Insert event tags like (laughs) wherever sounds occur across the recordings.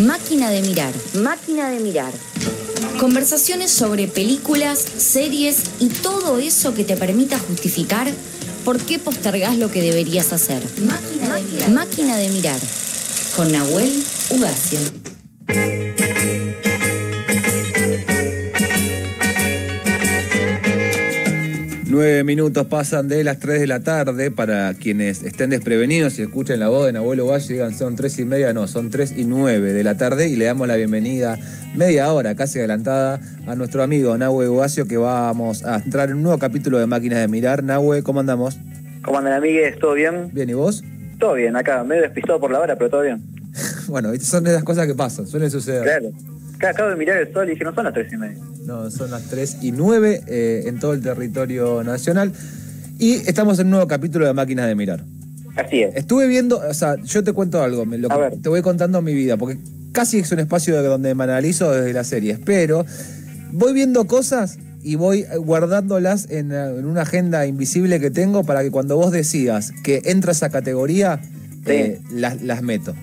Máquina de mirar. Máquina de mirar. Conversaciones sobre películas, series y todo eso que te permita justificar por qué postergás lo que deberías hacer. Máquina de mirar. Máquina de mirar. Con Nahuel Ugacio. Nueve minutos pasan de las 3 de la tarde para quienes estén desprevenidos y escuchen la voz de Abuelo Valle digan son tres y media, no, son 3 y 9 de la tarde y le damos la bienvenida media hora casi adelantada a nuestro amigo Nahue Ugacio que vamos a entrar en un nuevo capítulo de Máquinas de Mirar. Nahue, ¿cómo andamos? ¿Cómo andan amigues? ¿Todo bien? Bien, ¿y vos? Todo bien, acá, medio despistado por la hora, pero todo bien. (laughs) bueno, son de las cosas que pasan, suelen suceder. Claro. Acabo de mirar el sol y dije, no son las 3 y media. No, son las 3 y 9 eh, en todo el territorio nacional. Y estamos en un nuevo capítulo de Máquinas de Mirar. Así es. Estuve viendo, o sea, yo te cuento algo, lo A que te voy contando mi vida, porque casi es un espacio donde me analizo desde las series, pero voy viendo cosas y voy guardándolas en, en una agenda invisible que tengo para que cuando vos decidas que entra esa categoría, eh, las, las meto.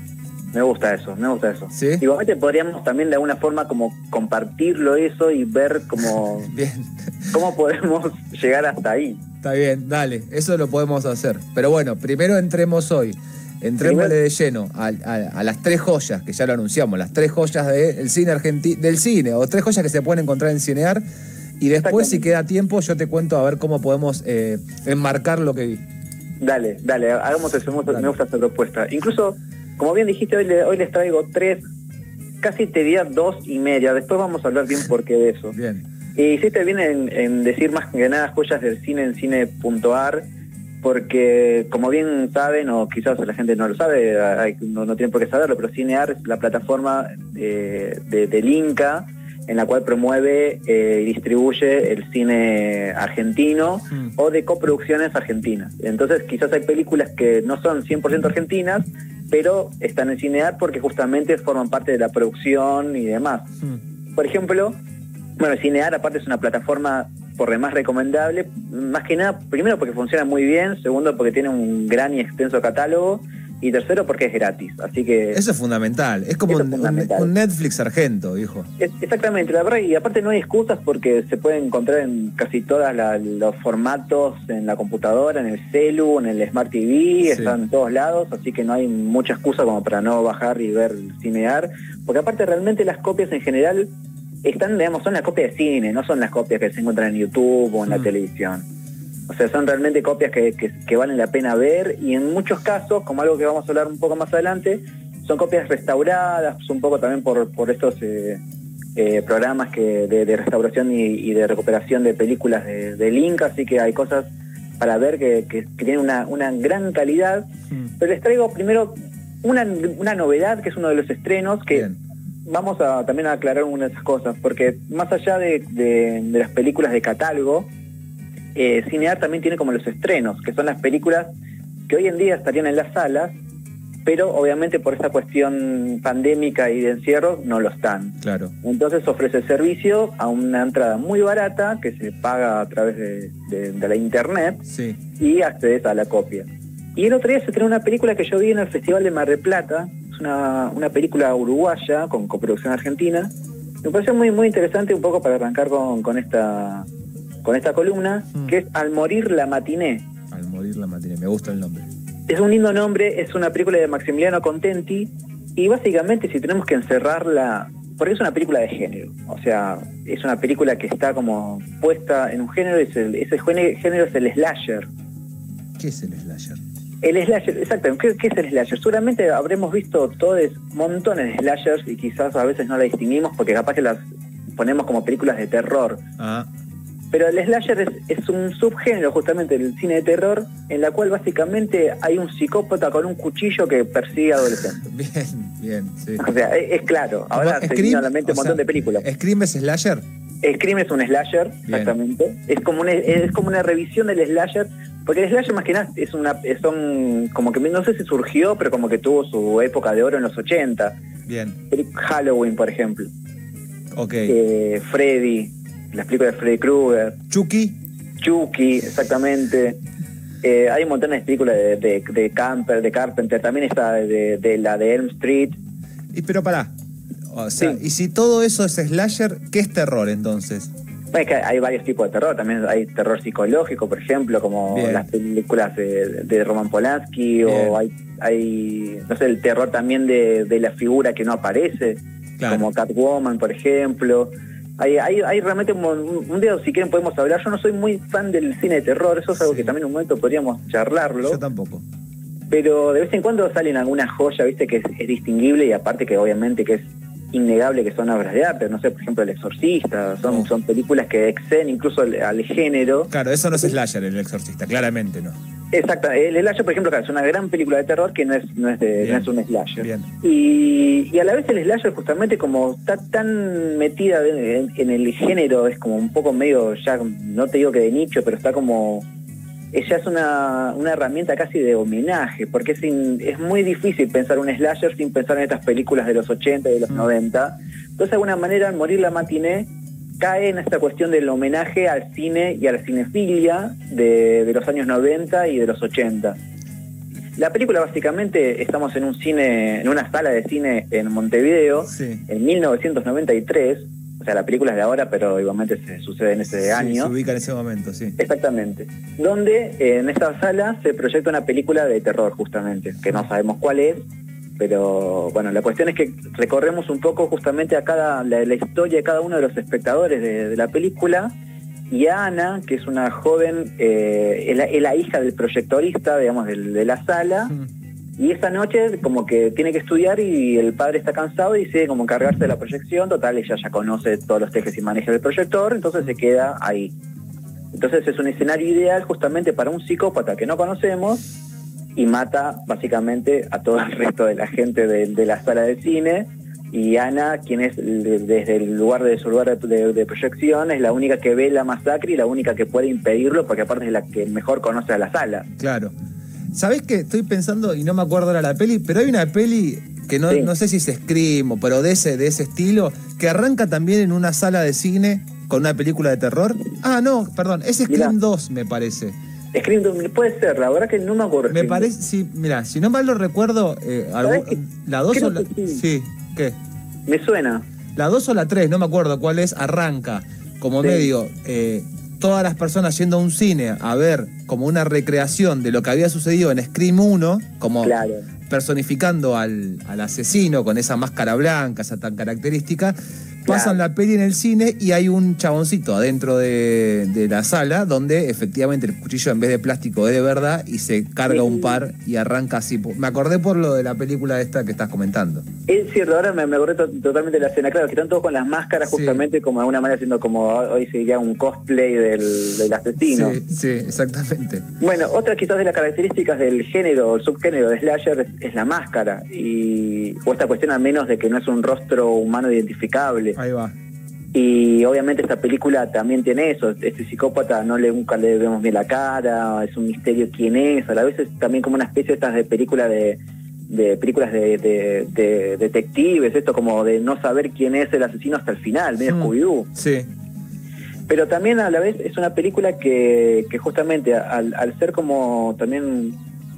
Me gusta eso, me gusta eso. ¿Sí? Igualmente podríamos también de alguna forma como compartirlo eso y ver cómo, (laughs) Bien, cómo podemos llegar hasta ahí. está bien, dale, eso lo podemos hacer. Pero bueno, primero entremos hoy. Entrémosle Primero- de lleno a, a- a las tres joyas, que ya lo anunciamos, las tres joyas del cine argentino, del cine, o tres joyas que se pueden encontrar en Cinear. Y después, si queda tiempo, yo te cuento a ver cómo podemos eh, enmarcar lo que vi. Dale, dale, hagamos eso, Dale. me gusta esta propuesta. Incluso, como bien dijiste, hoy, le- hoy les traigo tres, casi te diría dos y media. Después vamos a hablar bien por qué de eso. Bien. Y hiciste bien en, en decir más que nada joyas del cine en cine.ar, porque como bien saben, o quizás la gente no lo sabe, hay- no, no tiene por qué saberlo, pero Cinear es la plataforma eh, de, del Inca en la cual promueve eh, y distribuye el cine argentino Mm. o de coproducciones argentinas. Entonces quizás hay películas que no son 100% argentinas, pero están en Cinear porque justamente forman parte de la producción y demás. Mm. Por ejemplo, bueno, Cinear aparte es una plataforma por demás recomendable, más que nada, primero porque funciona muy bien, segundo porque tiene un gran y extenso catálogo, y tercero porque es gratis. Así que Eso es fundamental. Es como un, un- fundamental. un Netflix argento, hijo. es- exactamente, la verdad, y aparte no hay excusas porque se puede encontrar en casi todos los formatos, en la computadora, en el celu, en el Smart TV, Sí. están en todos lados, así que no hay mucha excusa como para no bajar y ver Cinear, porque aparte realmente las copias en general están, digamos, son las copias de cine, no son las copias que se encuentran en YouTube o en la Mm. televisión. O sea, son realmente copias que, que- que valen la pena ver y en muchos casos, como algo que vamos a hablar un poco más adelante, son copias restauradas, un poco también por, por estos eh, eh, programas que de, de restauración y, y de recuperación de películas de, del Inca, así que hay cosas para ver que, que- que tienen una, una gran calidad. Mm. Pero les traigo primero una, una novedad que es uno de los estrenos que Bien. vamos a también a aclarar una de esas cosas, porque más allá de, de- de las películas de catálogo, eh, Cinear también tiene como los estrenos, que son las películas que hoy en día estarían en las salas, pero obviamente por esta cuestión pandémica y de encierro no lo están. Claro. Entonces ofrece el servicio a una entrada muy barata que se paga a través de, de- de la internet Sí. y accedes a la copia. Y el otro día se estrenó una película que yo vi en el Festival de Mar del Plata, es una, una película uruguaya con coproducción argentina. Me pareció muy muy interesante un poco para arrancar con, con esta con esta columna, Mm. que es Al morir la matiné. Al morir la matiné. Me gusta el nombre. Es un lindo nombre, es una película de Maximiliano Contenti y básicamente si tenemos que encerrarla, porque es una película de género, o sea, es una película que está como puesta en un género, es el- ese género es el slasher. ¿Qué es el slasher? El slasher, exacto. ¿Qué, qué es el slasher? Seguramente habremos visto todos montones de slashers y quizás a veces no la distinguimos porque capaz que las ponemos como películas de terror. Ah, Pero el slasher es, es un subgénero justamente del cine de terror en la cual básicamente hay un psicópata con un cuchillo que persigue a adolescentes. (laughs) bien, bien, sí. O sea, es, es claro. Ahora se viene a la mente un montón sea, de películas. ¿Scream es slasher? Scream es un slasher, Bien. exactamente. Es como una, es como una revisión del slasher, porque el slasher más que nada es una, son como que no sé si surgió, pero como que tuvo su época de oro en los 80. Bien, Halloween, por ejemplo. ok. Eh, Freddy, las películas de Freddy Krueger, Chucky, Chucky, exactamente. Eh, hay un montón de películas de, de, de Camper, de Carpenter, también está de, de la de Elm Street. y, pero pará, O sea, y si todo eso es slasher, ¿qué es terror entonces? Es que hay varios tipos de terror, también hay terror psicológico, por ejemplo, como las películas de, Roman Polanski, o hay, hay, no sé, el terror también de, la figura que no aparece, como Catwoman, por ejemplo. Hay, hay, hay realmente un, un, día, si quieren, podemos hablar. Yo no soy muy fan del cine de terror, eso es algo que también en un momento podríamos charlarlo. Yo tampoco. Pero de vez en cuando salen alguna joya, viste, que es distinguible y aparte que obviamente que es innegable que son obras de arte, no sé, por ejemplo El Exorcista, son, son películas que exceden incluso al, género. Claro, eso no es slasher, El Exorcista, claramente no. Exacto, el slasher, por ejemplo, es una gran película de terror que no es, no es, de, un slasher. Y, a la vez el slasher justamente como está tan metida en, el género, es como un poco medio, ya no te digo que de nicho, pero está como ella es una, herramienta casi de homenaje, porque es, es muy difícil pensar un slasher sin pensar en estas películas de los 80 y de los 90. Mm. Entonces, de alguna manera, Morir la Matiné cae en esta cuestión del homenaje al cine y a la cinefilia de, los años 90 y de los 80. La película básicamente estamos en un cine, en una sala de cine en Montevideo, en 1993, o sea, la película es de ahora, pero igualmente se sucede en ese año. Se ubica en ese momento, sí. Exactamente. Donde eh, en esta sala se proyecta una película de terror, justamente, que no sabemos cuál es, pero bueno, la cuestión es que recorremos un poco justamente a cada la, historia de cada uno de los espectadores de, la película. Y Ana, que es una joven, eh, es, la, hija del proyectorista, digamos, de, la sala. Y esa noche como que tiene que estudiar y el padre está cansado y decide como cargarse de la proyección, total, ella ya conoce todos los tejes y manejes del proyector, entonces se queda ahí. Entonces es un escenario ideal justamente para un psicópata que no conocemos y mata básicamente a todo el resto de la gente de, la sala de cine. Y Ana, quien es desde el lugar de su lugar de, de, proyección, es la única que ve la masacre y la única que puede impedirlo, porque aparte es la que mejor conoce a la sala. Claro. ¿Sabés qué? Estoy pensando, y no me acuerdo ahora la peli, pero hay una peli que no, no sé si es Scream, pero de ese, de ese estilo, que arranca también en una sala de cine con una película de terror. Ah, no, perdón, es Scream 2, me parece. Scream 2, puede ser, la verdad que no me acuerdo. Me parece, sí, mira, si no mal lo recuerdo, eh, la 2 o la. Sí. ¿qué? Me suena. La 2 o la 3, no me acuerdo cuál es, arranca como medio. Eh, todas las personas yendo a un cine a ver como una recreación de lo que había sucedido en Scream 1, como personificando al, al asesino con esa máscara blanca, esa tan característica, pasan la peli en el cine y hay un chaboncito adentro de, la sala donde efectivamente el cuchillo en vez de plástico es de verdad y se carga un par y arranca así. Me acordé por lo de la película esta que estás comentando. Es cierto, ahora me, acordé totalmente de la escena. Claro, que están todos con las máscaras justamente como de alguna manera haciendo como hoy sería un cosplay del, asesino. Sí, sí, exactamente. Bueno, otra quizás de las características del género, el subgénero de slasher es, la máscara y o esta cuestión al menos de que no es un rostro humano identificable Ahí va. Y obviamente esta película también tiene eso, este psicópata no le nunca le vemos bien la cara, es un misterio quién es, a la vez es también como una especie de estas de película de, películas de, detectives, esto como de no saber quién es el asesino hasta el final, medio mm. Scooby-Doo. Sí. Pero también a la vez es una película que, justamente al, ser como también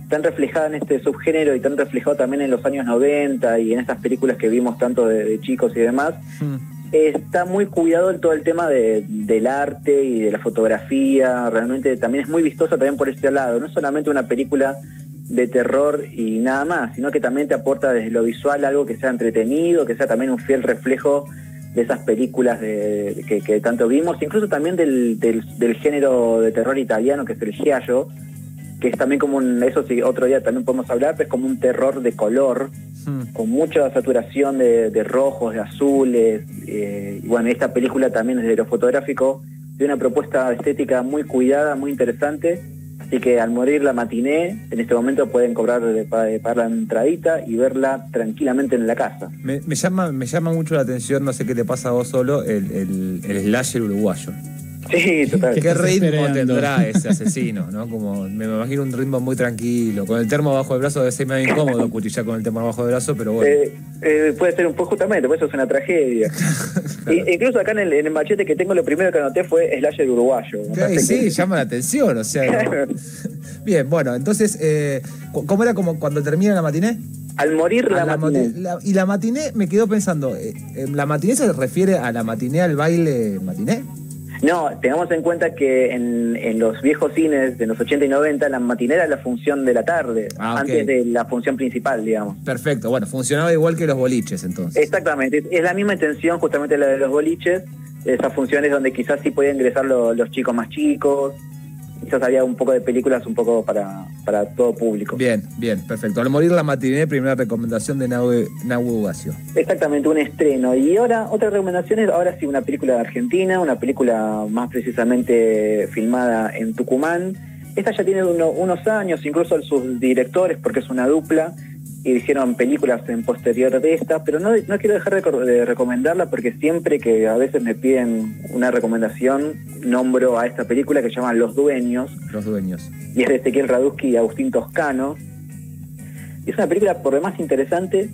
tan reflejada en este subgénero y tan reflejado también en los años 90 y en estas películas que vimos tanto de, chicos y demás, hmm. está muy cuidado en todo el tema del arte y de la fotografía, realmente también es muy vistosa también por este lado, no es solamente una película de terror y nada más, sino que también te aporta desde lo visual algo que sea entretenido, que sea también un fiel reflejo de esas películas que, tanto vimos, incluso también del, del, género de terror italiano que es el giallo, que es también como un, eso sí, otro día también podemos hablar, pero es como un terror de color, hmm. con mucha saturación de, rojos, de azules. Eh, y bueno, esta película también desde lo fotográfico tiene una propuesta estética muy cuidada, muy interesante. Así que al morir la matiné, en este momento pueden cobrar para, la entradita y verla tranquilamente en la casa. Me, llama, me llama mucho la atención, no sé qué te pasa a vos solo, el, el, el slasher uruguayo. Sí, total. ¿Qué ritmo tendrá ese asesino? ¿no? Como me imagino un ritmo muy tranquilo. Con el termo bajo el brazo debe ser medio incómodo cuchillar con el termo bajo el brazo, pero bueno. Eh, eh, puede ser un poco justamente, por eso es una tragedia. (laughs) incluso acá en el, machete que tengo, lo primero que anoté fue slasher uruguayo. Sí, llama la atención, o sea. (laughs) Bien, bueno, entonces, eh, ¿cómo era como cuando termina la matiné? Al morir la, la matiné. la- y la matiné, me quedo pensando, eh, eh, ¿la matiné se refiere a la matiné al baile matiné? No, tengamos en cuenta que en, en los viejos cines de los 80 y 90 la matiné era la función de la tarde, Ah, antes de la función principal, digamos. Perfecto, bueno, funcionaba igual que los boliches entonces. Exactamente, es, es la misma intención justamente la de los boliches, esas funciones donde quizás sí podían ingresar lo- los chicos más chicos, quizás había un poco de películas un poco para, para todo público. Bien, bien, perfecto. Al morir la matiné, primera recomendación de Nahue Ugacio. Exactamente, un estreno. Y ahora, otra recomendación es ahora sí una película de Argentina, una película más precisamente filmada en Tucumán. Esta ya tiene uno- unos años, incluso sus directores, porque es una dupla, y hicieron películas en posterior de esta, pero no, no quiero dejar de, recomendarla porque siempre que a veces me piden una recomendación, nombro a esta película que se llama Los Dueños, Los dueños. y es de Ezequiel Radusky y Agustín Toscano. Y es una película por demás interesante,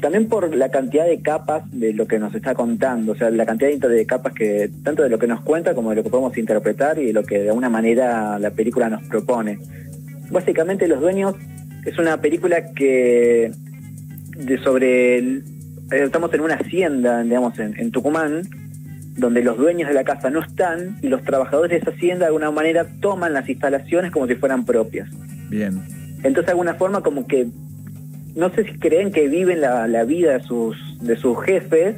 también por la cantidad de capas de lo que nos está contando, o sea, la cantidad de capas que, tanto de lo que nos cuenta como de lo que podemos interpretar y de lo que de alguna manera la película nos propone. Básicamente Los Dueños es una película que de sobre el- eh, estamos en una hacienda, digamos, en, en Tucumán, donde los dueños de la casa no están y los trabajadores de esa hacienda de alguna manera toman las instalaciones como si fueran propias. Bien. Entonces de alguna forma como que no sé si creen que viven la, la vida de sus, de sus jefes,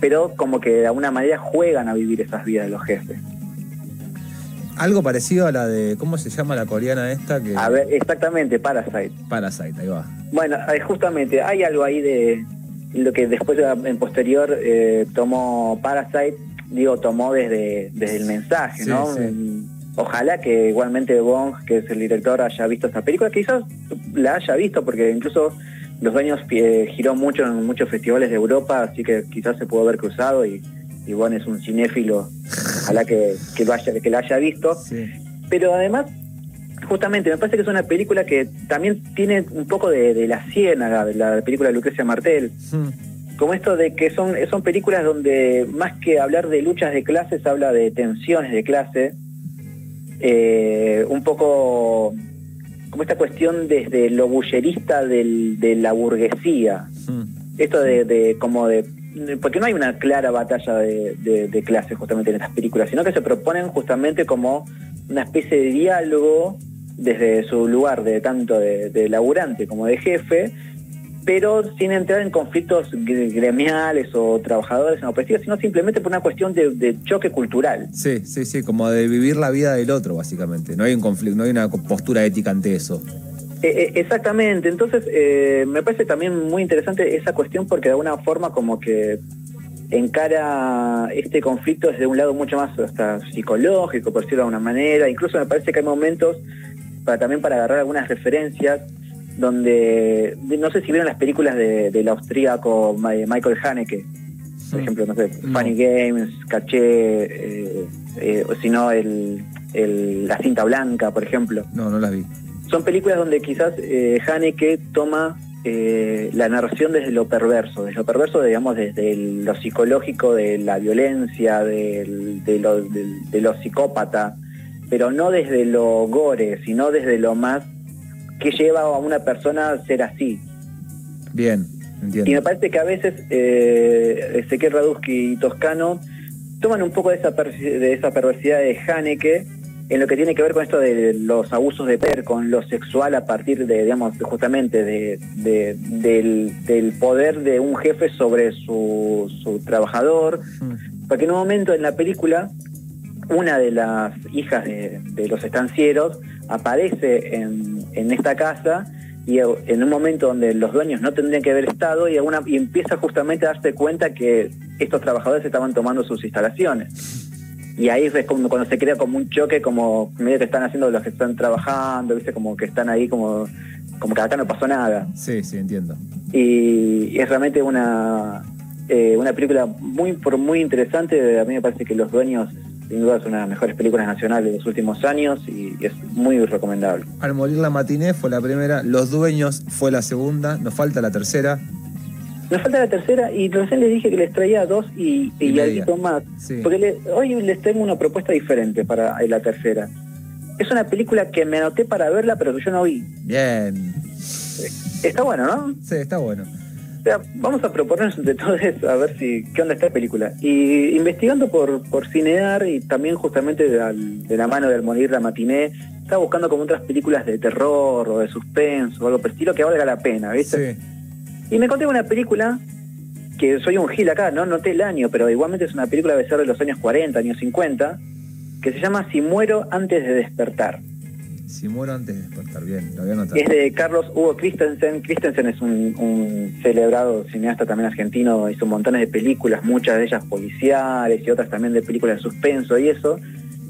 pero como que de alguna manera juegan a vivir esas vidas de los jefes. Algo parecido a la de, ¿cómo se llama la coreana esta? Que... A ver, exactamente, Parasite. Parasite, ahí va. Bueno, eh, justamente hay algo ahí de lo que después ya en posterior eh, tomó Parasite, digo, tomó desde, desde el mensaje, Sí, ¿no? sí. Mm, Ojalá que igualmente Bong, que es el director, haya visto esta película, quizás la haya visto, porque incluso Los Dueños eh, giró mucho en muchos festivales de Europa, así que quizás se pudo haber cruzado y, y Bong es un cinéfilo, (laughs) ojalá que, que, lo haya, que la haya visto. Sí. Pero además, justamente, me parece que es una película que también tiene un poco de, de la ciénaga, de la película de Lucrecia Martel. Hmm. Como esto de que son, son películas donde más que hablar de luchas de clases, habla de tensiones de clase. Eh, un poco como esta cuestión desde lo bullerista del- de la burguesía. Hmm. Esto de, de como de porque no hay una clara batalla de, de, clases justamente en estas películas, sino que se proponen justamente como una especie de diálogo desde su lugar de tanto de, laburante como de jefe, pero sin entrar en conflictos gre- gremiales o trabajadores en opresiva, sino simplemente por una cuestión de choque cultural. Sí, sí, sí, como de vivir la vida del otro, básicamente. No hay un conflicto, no hay una postura ética ante eso. Eh, eh, exactamente, entonces eh, me parece también muy interesante esa cuestión porque de alguna forma como que encara este conflicto desde un lado mucho más hasta psicológico, por decirlo de alguna manera, incluso me parece que hay momentos para también para agarrar algunas referencias donde, de- no sé si vieron las películas de- del austríaco Ma- Michael Haneke, por ejemplo, no sé, No. Funny Games, Caché, eh, eh, o si no, el, el- La cinta blanca, por ejemplo No, no las vi. Son películas donde quizás eh, Haneke toma eh, la narración desde lo perverso, desde lo perverso, digamos, desde el- lo psicológico de la violencia, del- de, lo, del- de lo psicópata, pero no desde lo gore, sino desde lo más que lleva a una persona a ser así. Bien, Y me entiendo. parece que a veces eh, Ezequiel Radusky y Toscano toman un poco de esa, per- de esa perversidad de Haneke en lo que tiene que ver con esto de los abusos de poder, con lo sexual a partir de, digamos, justamente de, de- del, del poder de un jefe sobre su, su trabajador. Hmm. Porque en un momento en la película, una de las hijas de, de los estancieros aparece en, en esta casa y en un momento donde los dueños no tendrían que haber estado y, alguna, y empieza justamente a darse cuenta que estos trabajadores estaban tomando sus instalaciones. Y ahí es como cuando se crea como un choque, como medio que están haciendo los que están trabajando, viste, como que están ahí como, como que acá no pasó nada Sí, sí, entiendo. y es realmente una eh, una película muy por muy interesante a mí me parece que los dueños sin duda es una de las mejores películas nacionales de los últimos años y es muy recomendable Al morir la matiné fue la primera, Los Dueños fue la segunda, nos falta la tercera. Nos falta la tercera y recién les dije que les traía dos y, Y y, algo más Sí. porque le- hoy les tengo una propuesta diferente para la tercera es una película que me anoté para verla pero que yo no vi Bien. Está bueno, ¿no? Sí, está bueno. O sea, vamos a proponernos entre todos (laughs) a ver si qué onda esta película. Y investigando por, por Cinear y también justamente de, la mano del Morir la Matiné, estaba buscando como otras películas de terror o de suspenso o algo por estilo que valga la pena, ¿viste? Sí. Y me conté una película que soy un gil acá, no noté el año, pero igualmente es una película de ser de los años 40, años 50, que se llama Si muero antes de despertar. Si muero antes de despertar, bien, lo había notado. Es de Carlos Hugo Christensen. Christensen es un, celebrado cineasta también argentino, hizo montones de películas, muchas de ellas policiales y otras también de películas de suspenso y eso.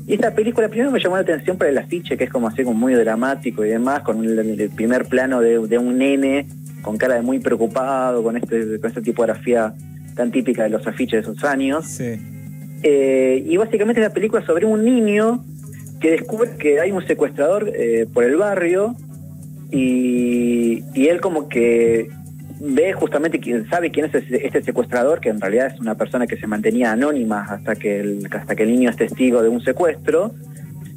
Y esta película primero me llamó la atención por el afiche, que es como así como muy dramático y demás, con el, primer plano de, un nene con cara de muy preocupado, con, este, con esta tipografía tan típica de los afiches de esos años. Sí. Eh, y básicamente es la película sobre un niño que descubre que hay un secuestrador eh, por el barrio y, él como que ve justamente quién sabe quién es este secuestrador, que en realidad es una persona que se mantenía anónima hasta que el, hasta que el niño es testigo de un secuestro.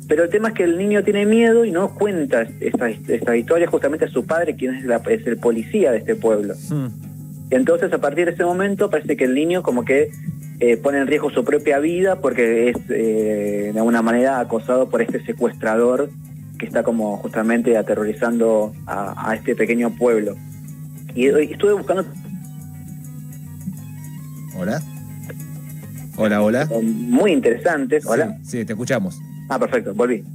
Pero el tema es que el niño tiene miedo y no cuenta esta, historia justamente a su padre, quien es, es el policía de este pueblo. Hmm. Entonces, a partir de ese momento, parece que el niño como que eh, pone en riesgo su propia vida porque es eh, de alguna manera acosado por este secuestrador que está como justamente aterrorizando a, este pequeño pueblo. Y, estuve buscando... Hola. Hola, hola. Muy interesantes. Hola. Sí, te escuchamos. Ah, perfecto, volví. (laughs)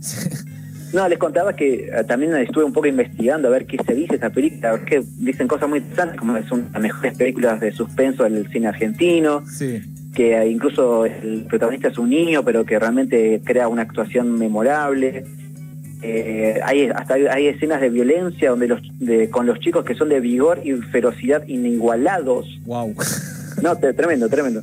No, les contaba que eh, también estuve un poco investigando a ver qué se dice esta película, a ver qué dicen cosas muy interesantes, como es una de las mejores películas de suspenso del cine argentino. Sí que incluso el protagonista es un niño, pero que realmente crea una actuación memorable. Eh, hay hasta hay escenas de violencia donde los con los chicos que son de vigor y ferocidad inigualados. Wow. No, tremendo, tremendo.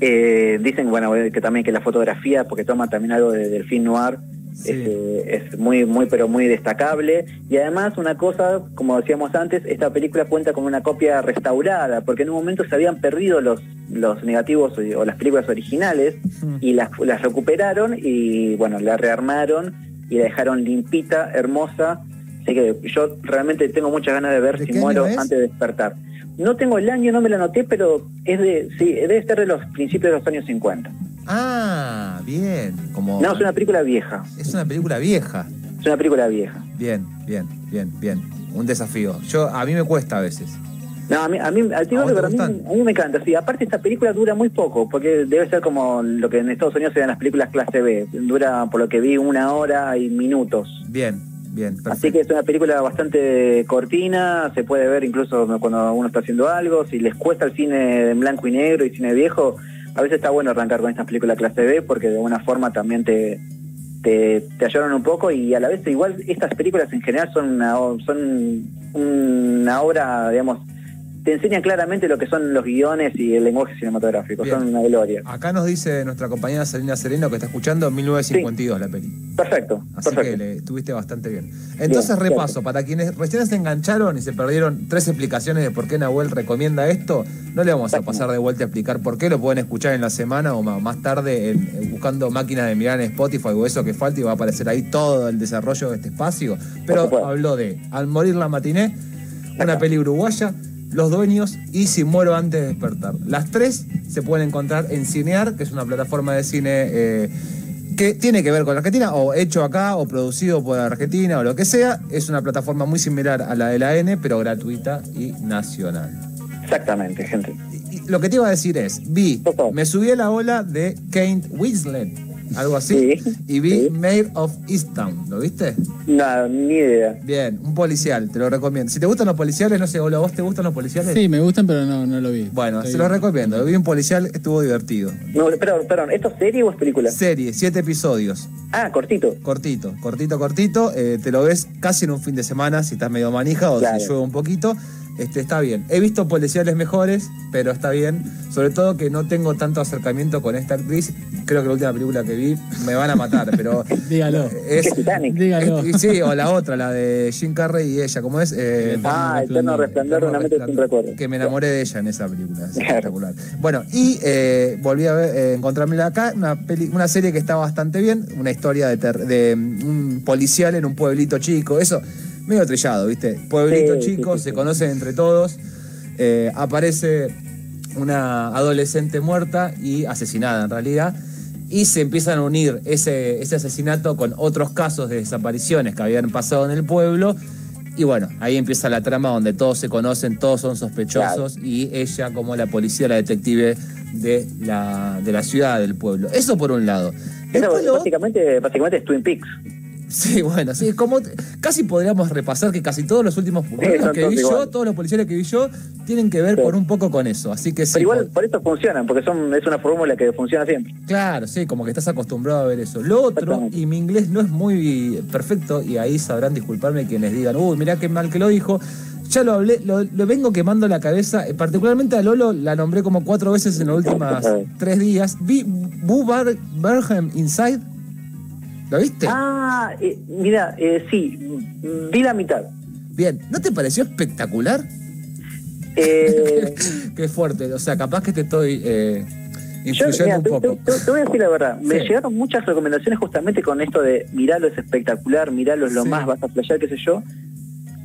Eh, dicen bueno que también que la fotografía, porque toma también algo de, del film noir, es, muy, muy, pero muy destacable. Y además una cosa, como decíamos antes, esta película cuenta con una copia restaurada, porque en un momento se habían perdido los, los negativos o las películas originales y las, las recuperaron y bueno, la rearmaron y la dejaron limpita, hermosa. Así que yo realmente tengo muchas ganas de ver si muero antes de despertar. No tengo el año, no me lo anoté, pero es de, sí, debe estar de los principios de los años 50. Ah, bien. Como... No, es una película vieja. Es una película vieja. Es una película vieja. Bien, bien, bien, bien. Un desafío. Yo, a mí me cuesta a veces. No, a mí, a mí, a mí, me encanta. Sí, aparte esta película dura muy poco, porque debe ser como lo que en Estados Unidos se dan las películas clase B. Dura, por lo que vi, una hora y minutos. Bien, bien. Así que es una película bastante cortina, se puede ver incluso cuando uno está haciendo algo. Si les cuesta el cine en blanco y negro y cine viejo, a veces está bueno arrancar con estas películas clase B porque de alguna forma también te, te, ayudan un poco y a la vez igual estas películas en general son una, son una obra, digamos, te enseñan claramente lo que son los guiones y el lenguaje cinematográfico. Son una gloria. Acá nos dice nuestra compañera Selena Sereno que está escuchando 1952 la peli. Perfecto. Así que le estuviste bastante bien. Entonces, repaso, para quienes recién se engancharon y se perdieron tres explicaciones de por qué Nahuel recomienda esto, no le vamos a pasar de vuelta a explicar por qué, lo pueden escuchar en la semana o más tarde buscando máquinas de mirar en Spotify o eso que falta y va a aparecer ahí todo el desarrollo de este espacio. Pero habló de Al morir la matiné, una peli uruguaya los Dueños y Si Muero Antes de Despertar. Las tres se pueden encontrar en Cinear, que es una plataforma de cine eh, que tiene que ver con la Argentina, o hecho acá, o producido por Argentina, o lo que sea. Es una plataforma muy similar a la de la N, pero gratuita y nacional. Exactamente, gente. lo que te iba a decir es, vi, me subí a la ola de Kate Winslet algo así. y vi Mayor of Easttown, ¿lo viste? No, ni idea. Bien, un policial, te lo recomiendo. Si te gustan los policiales, no sé, ¿a vos te gustan los policiales? Sí, me gustan, pero no, no lo vi. Bueno, se los recomiendo. Vi un policial, estuvo divertido. No, perdón, perdón, ¿esto es serie o es película? Serie, siete episodios. Ah, cortito. Cortito, cortito, cortito. Eh, te lo ves casi en un fin de semana si estás medio manija o si llueve un poquito. Este, está bien. He visto policiales mejores, pero está bien. Sobre todo que no tengo tanto acercamiento con esta actriz. Creo que la última película que vi me van a matar, pero. (laughs) Dígalo. Es, Dígalo. sí, o la otra, la de Jim Carrey y ella, ¿cómo es? Eh, ah, Eterno Resplandor de una mente sin recuerdo. Que me enamoré de ella en esa película. espectacular. Bueno, y eh, volví a ver, eh, encontrarme acá, una, una serie que está bastante bien, una historia de, de un policial en un pueblito chico. Eso medio trillado, ¿viste? Pueblito chico, se conocen entre todos. Eh, aparece una adolescente muerta y asesinada en realidad. Y se empiezan a unir ese, ese asesinato con otros casos de desapariciones que habían pasado en el pueblo. Y bueno, ahí empieza la trama donde todos se conocen, todos son sospechosos y ella como la policía, la detective de la, de la ciudad, del pueblo. Eso por un lado. Eso, básicamente, básicamente es Twin Peaks. Sí, bueno, sí, como casi podríamos repasar que casi todos los últimos que vi yo, todos los policiales que vi yo, tienen que ver por un poco con eso. Así que sí. Pero igual por, eso funcionan, porque son, es una fórmula que funciona siempre. Claro, sí, como que estás acostumbrado a ver eso. Lo otro, y mi inglés no es muy perfecto, y ahí sabrán disculparme quienes digan, uy, mirá qué mal que lo dijo. Ya lo hablé, lo, vengo quemando la cabeza. Eh, particularmente a Lolo la nombré como cuatro veces en los últimos tres días. Vi Boo Inside ¿Lo viste? Ah, eh, mira, eh, sí, vi la mitad. Bien, ¿no te pareció espectacular? Eh... (laughs) Qué fuerte, o sea, capaz que te estoy eh, influyendo un poco. Te, voy a decir la verdad, me llegaron muchas recomendaciones justamente con esto de mirarlo es espectacular, mirarlo es lo más, vas a flashear, qué sé yo.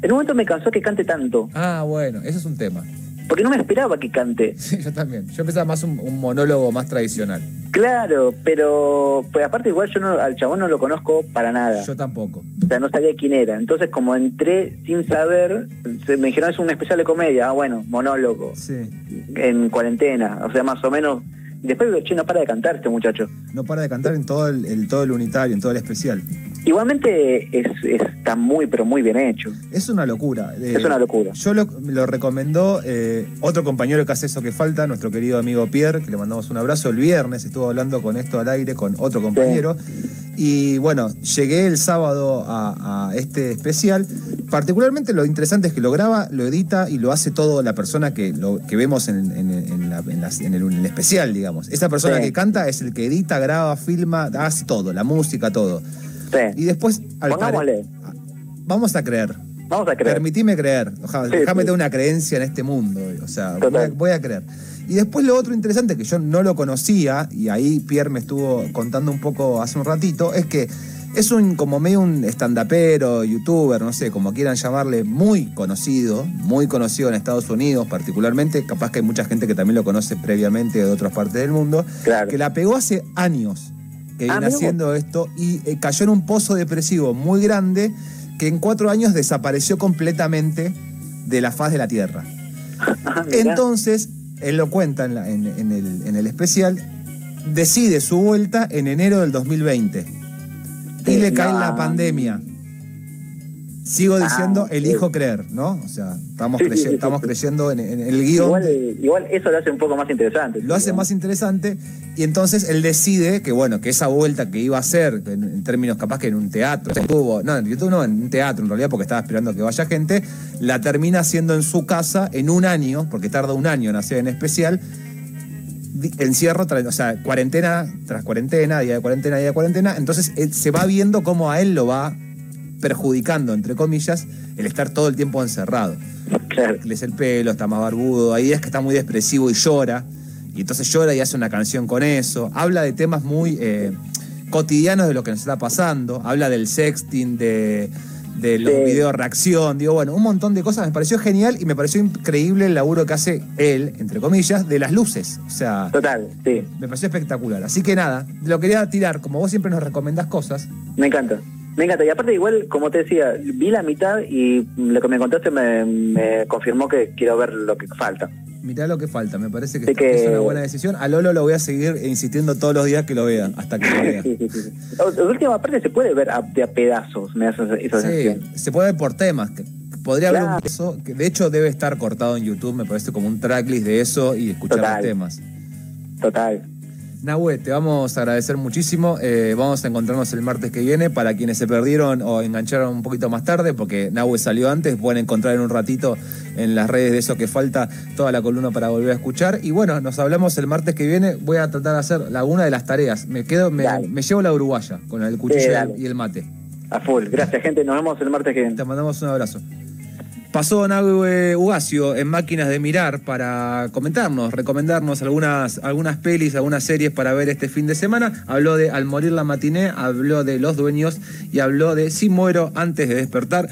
En un momento me cansó que cante tanto. Ah, bueno, ese es un tema. Porque no me esperaba que cante. (laughs) Sí, yo también. Yo pensaba más un monólogo más tradicional. Claro, pero pues aparte igual yo no, al chabón no lo conozco para nada. Yo tampoco. O sea, no sabía quién era. Entonces como entré sin saber, se me dijeron es un especial de comedia. Ah, bueno, monólogo. Sí. En cuarentena. O sea, más o menos. Después che, no para de cantar este muchacho. No para de cantar en todo el todo el unitario, en todo el especial. Igualmente está muy, pero muy bien hecho. Es una locura. Eh, es una locura. Yo lo, lo recomendó eh, otro compañero que hace eso que falta, nuestro querido amigo Pierre, que le mandamos un abrazo. El viernes estuvo hablando con esto al aire con otro compañero. Y bueno, llegué el sábado a, este especial. Particularmente lo interesante es que lo graba, lo edita y lo hace todo la persona que, lo, que vemos en, el, especial, digamos. Esa persona que canta es el que edita, graba, filma, hace todo, la música, todo. Y después, al vamos a creer. Vamos a creer. Permitime creer. déjame tener una creencia en este mundo. O sea, voy a, creer. Y después lo otro interesante que yo no lo conocía, y ahí Pierre me estuvo contando un poco hace un ratito, es que es un como medio un estandapero, youtuber, no sé, como quieran llamarle, muy conocido, muy conocido en Estados Unidos particularmente, capaz que hay mucha gente que también lo conoce previamente de otras partes del mundo, que la pegó hace años que ah, viene haciendo esto y eh, cayó en un pozo depresivo muy grande que en cuatro años desapareció completamente de la faz de la Tierra. (laughs) Ah, Entonces, él lo cuenta en, el, en, el, especial, decide su vuelta en enero del 2020 y le cae la pandemia. Sigo ah, diciendo, elijo creer, ¿no? O sea, estamos, estamos creyendo en, el guion. Igual, eso lo hace un poco más interesante. Lo hace más interesante y entonces él decide que, bueno, que esa vuelta que iba a hacer, en, términos capaz que en un teatro, estuvo, no, en YouTube no, en un teatro en realidad, porque estaba esperando que vaya gente, la termina haciendo en su casa en un año, porque tarda un año en hacer en especial, encierro, o sea, cuarentena tras cuarentena, día de cuarentena, día de cuarentena, entonces se va viendo cómo a él lo va perjudicando, entre comillas, el estar todo el tiempo encerrado. Claro. Le es el pelo, está más barbudo, ahí es que está muy depresivo y llora, y entonces llora y hace una canción con eso. Habla de temas muy eh, cotidianos de lo que nos está pasando, habla del sexting, de, de los videos reacción, digo, bueno, un montón de cosas. Me pareció genial y me pareció increíble el laburo que hace él, entre comillas, de las luces. O sea, total, sí. Me pareció espectacular. Así que nada, lo quería tirar, como vos siempre nos recomendás cosas. Me encanta. Me encanta. Y aparte igual, como te decía, vi la mitad y lo que me contaste me, confirmó que quiero ver lo que falta. Mirá lo que falta, me parece que, es una buena decisión. A Lolo lo voy a seguir insistiendo todos los días que lo vea, hasta que lo vea. (laughs) La última parte se puede ver a, de a pedazos, me hace esa Sí, se puede ver por temas. Podría haber un peso, que de hecho debe estar cortado en YouTube, me parece como un tracklist de eso y escuchar los temas. Total. Nahue, te vamos a agradecer muchísimo. Eh, vamos a encontrarnos el martes que viene. Para quienes se perdieron o engancharon un poquito más tarde, porque Nahue salió antes, pueden encontrar en un ratito en las redes de eso que falta toda la columna para volver a escuchar. Y bueno, nos hablamos el martes que viene. Voy a tratar de hacer alguna de las tareas. Me quedo, me, llevo la uruguaya con el cuchillo y el mate. A full. Gracias, gente. Nos vemos el martes que viene. Te mandamos un abrazo. Pasó Nahue Ugacio en Máquinas de Mirar para comentarnos, recomendarnos algunas, algunas pelis, algunas series para ver este fin de semana. Habló de Al morir la matiné, habló de Los dueños y habló de Si muero antes de despertar.